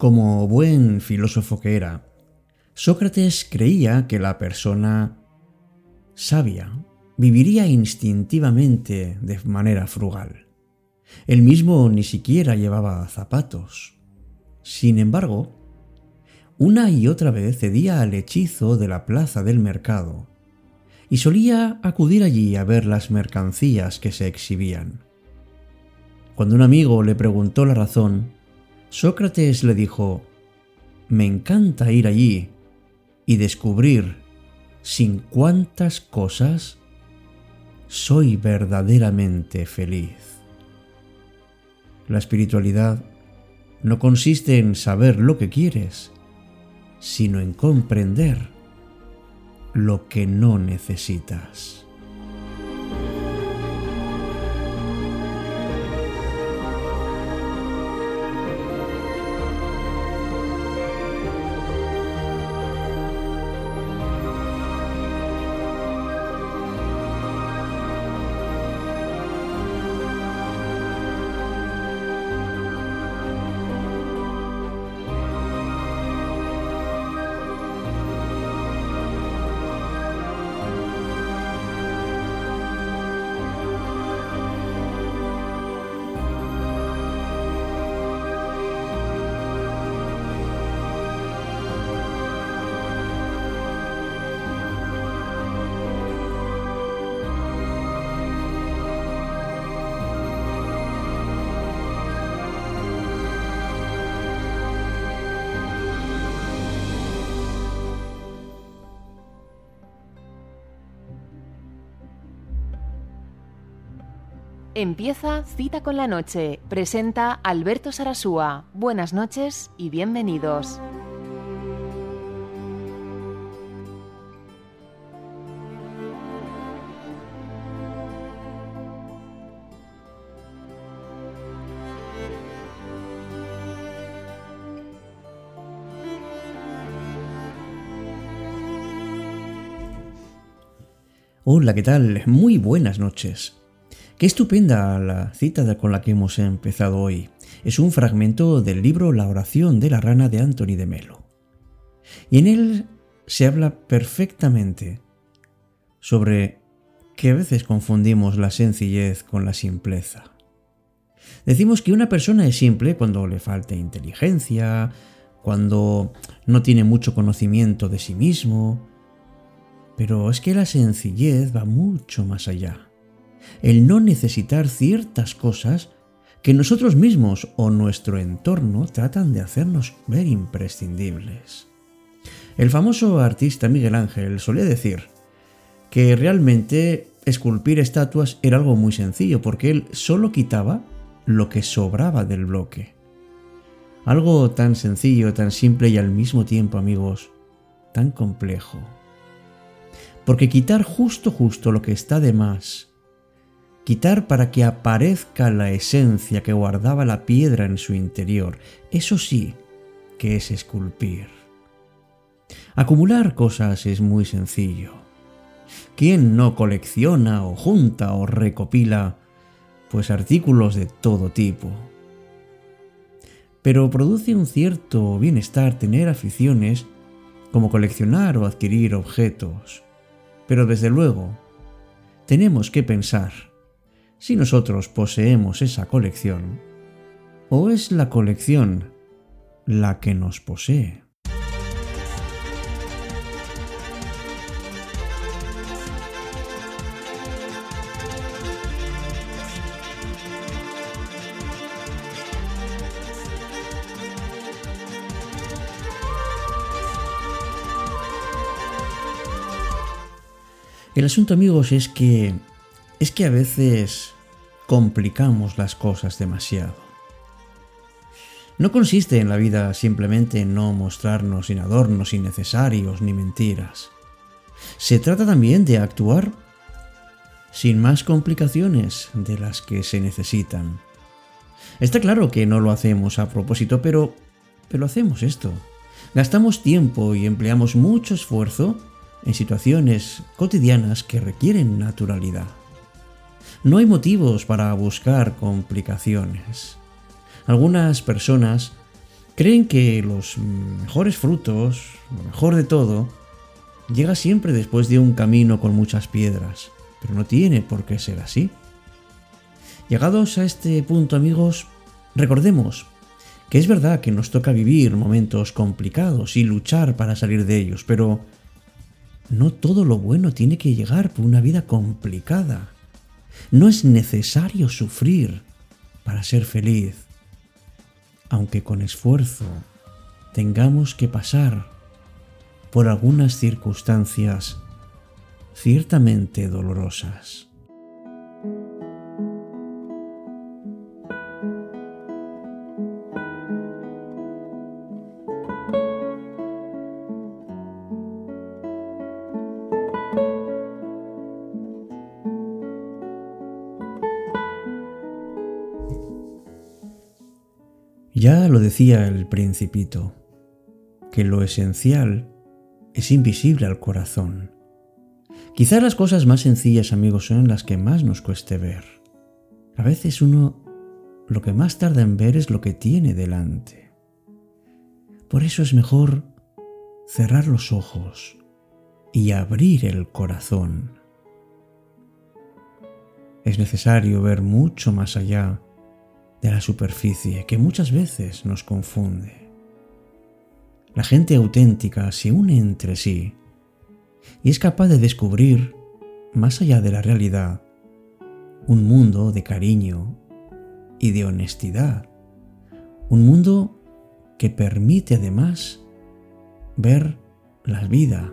Como buen filósofo que era, Sócrates creía que la persona sabia viviría instintivamente de manera frugal. Él mismo ni siquiera llevaba zapatos. Sin embargo, una y otra vez cedía al hechizo de la plaza del mercado y solía acudir allí a ver las mercancías que se exhibían. Cuando un amigo le preguntó la razón, Sócrates le dijo, Me encanta ir allí y descubrir sin cuántas cosas soy verdaderamente feliz. La espiritualidad no consiste en saber lo que quieres, sino en comprender lo que no necesitas. Empieza Cita con la Noche. Presenta Alberto Sarasúa. Buenas noches y bienvenidos. Hola, ¿qué tal? Muy buenas noches. Qué estupenda la cita con la que hemos empezado hoy. Es un fragmento del libro La oración de la rana de Anthony de Melo. Y en él se habla perfectamente sobre que a veces confundimos la sencillez con la simpleza. Decimos que una persona es simple cuando le falta inteligencia, cuando no tiene mucho conocimiento de sí mismo, pero es que la sencillez va mucho más allá el no necesitar ciertas cosas que nosotros mismos o nuestro entorno tratan de hacernos ver imprescindibles. El famoso artista Miguel Ángel solía decir que realmente esculpir estatuas era algo muy sencillo porque él solo quitaba lo que sobraba del bloque. Algo tan sencillo, tan simple y al mismo tiempo, amigos, tan complejo. Porque quitar justo justo lo que está de más quitar para que aparezca la esencia que guardaba la piedra en su interior. Eso sí que es esculpir. Acumular cosas es muy sencillo. ¿Quién no colecciona o junta o recopila pues artículos de todo tipo? Pero produce un cierto bienestar tener aficiones como coleccionar o adquirir objetos. Pero desde luego, tenemos que pensar si nosotros poseemos esa colección o es la colección la que nos posee. El asunto amigos es que es que a veces complicamos las cosas demasiado. No consiste en la vida simplemente en no mostrarnos sin adornos innecesarios ni mentiras. Se trata también de actuar sin más complicaciones de las que se necesitan. Está claro que no lo hacemos a propósito, pero, pero hacemos esto. Gastamos tiempo y empleamos mucho esfuerzo en situaciones cotidianas que requieren naturalidad. No hay motivos para buscar complicaciones. Algunas personas Creen que los mejores frutos, lo mejor de todo, llega siempre después de un camino con muchas piedras, pero no tiene por qué ser así. Llegados a este punto amigos, recordemos que es verdad que nos toca vivir momentos complicados y luchar para salir de ellos, pero no todo lo bueno tiene que llegar por una vida complicada. No es necesario sufrir para ser feliz, aunque con esfuerzo tengamos que pasar por algunas circunstancias ciertamente dolorosas. Lo decía el principito, que lo esencial es invisible al corazón. Quizás las cosas más sencillas, amigos, son las que más nos cueste ver. A veces uno lo que más tarda en ver es lo que tiene delante. Por eso es mejor cerrar los ojos y abrir el corazón. Es necesario ver mucho más allá de la superficie que muchas veces nos confunde. La gente auténtica se une entre sí y es capaz de descubrir, más allá de la realidad, un mundo de cariño y de honestidad. Un mundo que permite además ver la vida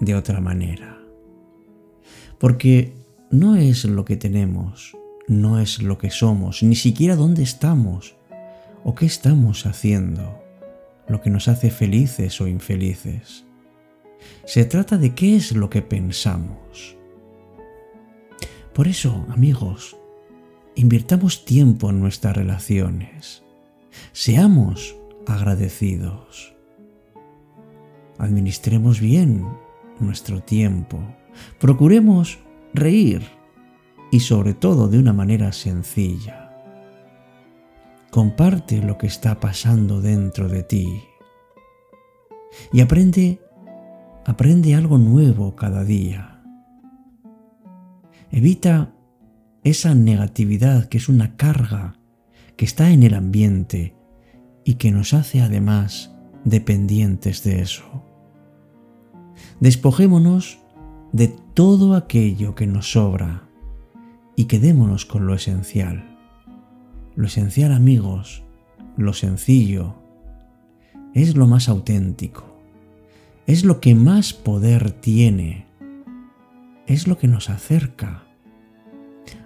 de otra manera. Porque no es lo que tenemos, no es lo que somos, ni siquiera dónde estamos o qué estamos haciendo, lo que nos hace felices o infelices. Se trata de qué es lo que pensamos. Por eso, amigos, invirtamos tiempo en nuestras relaciones. Seamos agradecidos. Administremos bien nuestro tiempo. Procuremos reír y sobre todo de una manera sencilla. Comparte lo que está pasando dentro de ti y aprende aprende algo nuevo cada día. Evita esa negatividad que es una carga que está en el ambiente y que nos hace además dependientes de eso. Despojémonos de todo aquello que nos sobra y quedémonos con lo esencial. Lo esencial, amigos, lo sencillo, es lo más auténtico, es lo que más poder tiene, es lo que nos acerca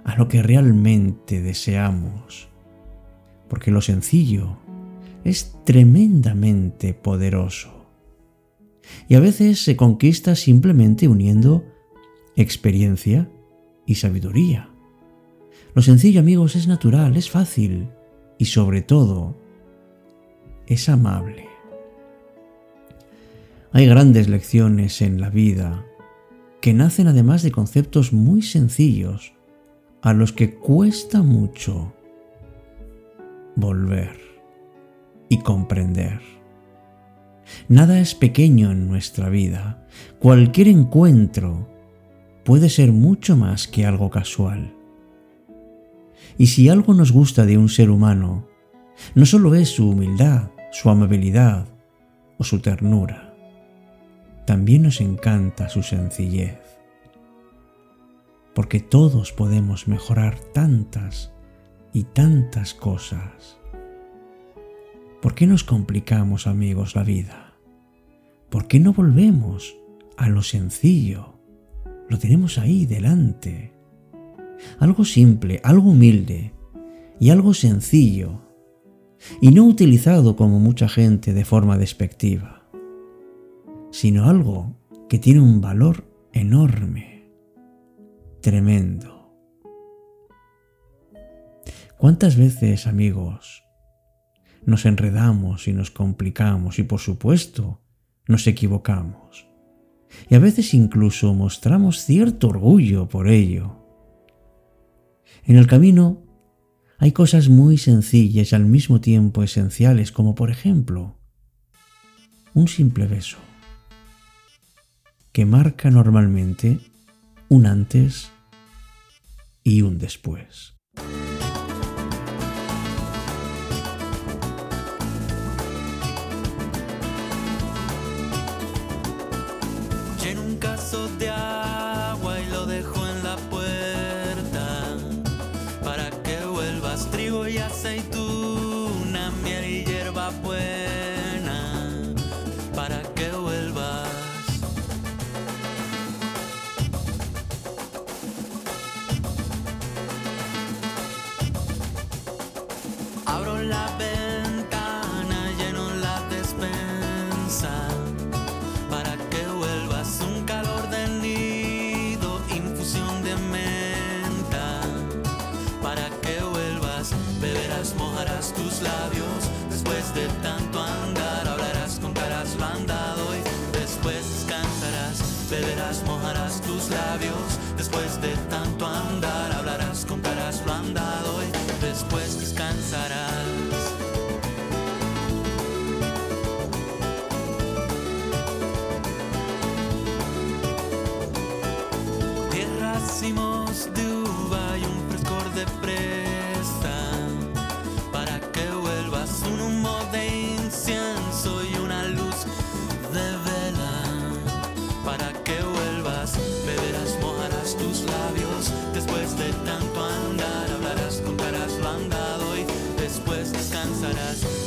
a lo que realmente deseamos, porque lo sencillo es tremendamente poderoso y a veces se conquista simplemente uniendo experiencia y sabiduría. Lo sencillo, amigos, es natural, es fácil y sobre todo es amable. Hay grandes lecciones en la vida que nacen además de conceptos muy sencillos a los que cuesta mucho volver y comprender. Nada es pequeño en nuestra vida. Cualquier encuentro puede ser mucho más que algo casual. Y si algo nos gusta de un ser humano, no solo es su humildad, su amabilidad o su ternura, también nos encanta su sencillez. Porque todos podemos mejorar tantas y tantas cosas. ¿Por qué nos complicamos, amigos, la vida? ¿Por qué no volvemos a lo sencillo? Lo tenemos ahí delante algo simple, algo humilde y algo sencillo, y no utilizado como mucha gente de forma despectiva, sino algo que tiene un valor enorme, tremendo. ¿Cuántas veces, amigos, nos enredamos y nos complicamos y por supuesto nos equivocamos? Y a veces incluso mostramos cierto orgullo por ello en el camino Hay cosas muy sencillas y al mismo tiempo esenciales, como por ejemplo un simple beso, que marca normalmente un antes y un después.